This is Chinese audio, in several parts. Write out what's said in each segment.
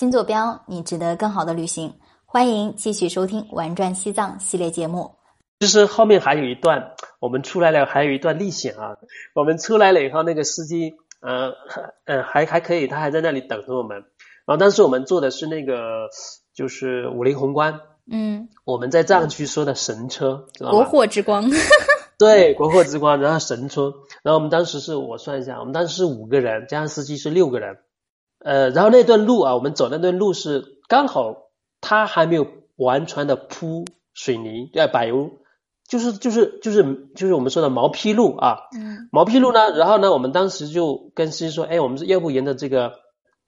新坐标，你值得更好的旅行。欢迎继续收听《玩转西藏》系列节目。其实后面还有一段，我们出来了，还有一段历险啊。我们出来了以后，那个司机，呃，呃，还还可以，他还在那里等着我们。然后当时我们坐的是那个，就是五菱宏光。嗯，我们在藏区说的神车，知道吗？国货之光。对，国货之光，然后神车。然后我们当时是我算一下，我们当时是五个人，加上司机是六个人。呃，然后那段路啊，我们走那段路是刚好它还没有完全的铺水泥，对，柏油。就是就是就是就是我们说的毛坯路啊，嗯，毛坯路呢，然后呢，我们当时就跟司机说，哎，我们要不沿着这个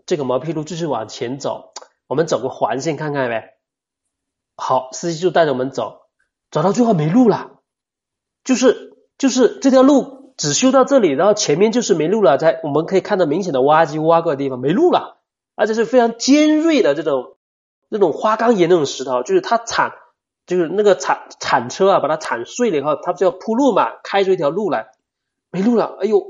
这个毛坯路继续往前走，我们走个环线看看呗。好，司机就带着我们走，走到最后没路了，就是就是这条路只修到这里，然后前面就是没路了，在我们可以看到明显的挖机挖过的地方没路了，而且是非常尖锐的这种这种花岗岩那种石头，就是它铲。就是那个铲铲车啊，把它铲碎了以后，它不就要铺路嘛，开出一条路来，没路了，哎呦！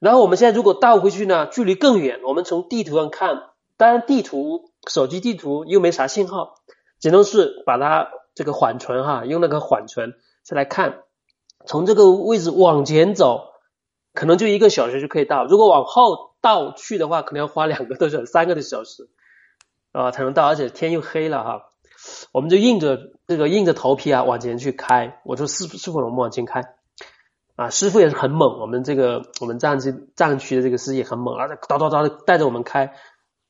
然后我们现在如果倒回去呢，距离更远。我们从地图上看，当然地图手机地图又没啥信号，只能是把它这个缓存哈，用那个缓存再来看，从这个位置往前走，可能就一个小时就可以到。如果往后倒去的话，可能要花两个多小时、三个多小时啊才能到，而且天又黑了哈。我们就硬着这个硬着头皮啊往前去开。我说师傅师傅，我们往前开啊！师傅也是很猛，我们这个我们藏区藏区的这个司机很猛，而且叨叨叨的带着我们开。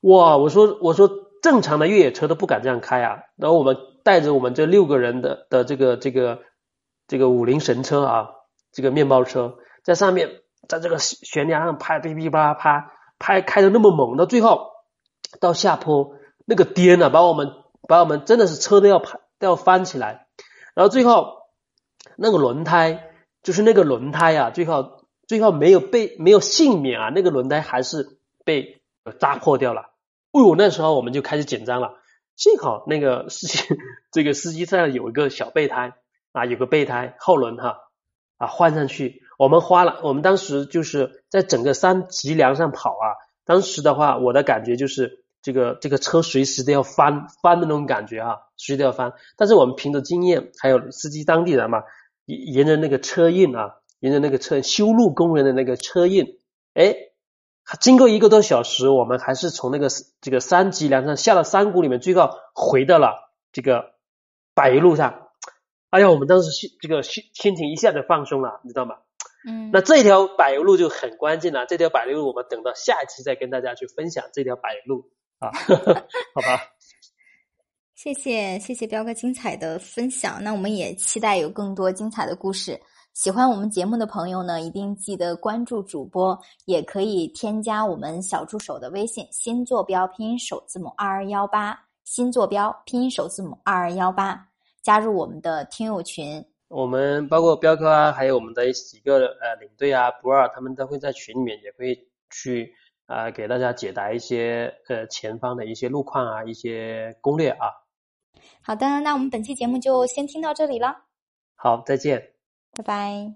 哇！我说我说正常的越野车都不敢这样开啊。然后我们带着我们这六个人的的这个这个这个五菱神车啊，这个面包车在上面，在这个悬崖上拍，噼噼啪啪拍，开的那么猛，到最后到下坡那个颠啊，把我们。把我们真的是车都要拍都要翻起来，然后最后那个轮胎就是那个轮胎啊，最后最后没有被没有幸免啊，那个轮胎还是被扎破掉了。哎呦，那时候我们就开始紧张了。幸好那个司机这个司机上有一个小备胎啊，有个备胎后轮哈啊换上去，我们花了我们当时就是在整个山脊梁上跑啊，当时的话我的感觉就是。这个这个车随时都要翻翻的那种感觉啊，随时都要翻。但是我们凭着经验，还有司机当地人嘛，沿着那个车印啊，沿着那个车修路工人的那个车印，哎，经过一个多小时，我们还是从那个这个山脊梁上下了山谷里面，最后回到了这个柏油路上。哎呀，我们当时心这个心心情一下子放松了，你知道吗？嗯，那这条柏油路就很关键了。这条柏油路，我们等到下一期再跟大家去分享这条柏油路。啊，好吧，谢谢谢谢彪哥精彩的分享。那我们也期待有更多精彩的故事。喜欢我们节目的朋友呢，一定记得关注主播，也可以添加我们小助手的微信“新坐标拼音首字母二二幺八”，新坐标拼音首字母二二幺八，加入我们的听友群。我们包括彪哥啊，还有我们的几个呃领队啊、不二，他们都会在群里面，也会去。啊，给大家解答一些呃前方的一些路况啊，一些攻略啊。好的，那我们本期节目就先听到这里了。好，再见，拜拜。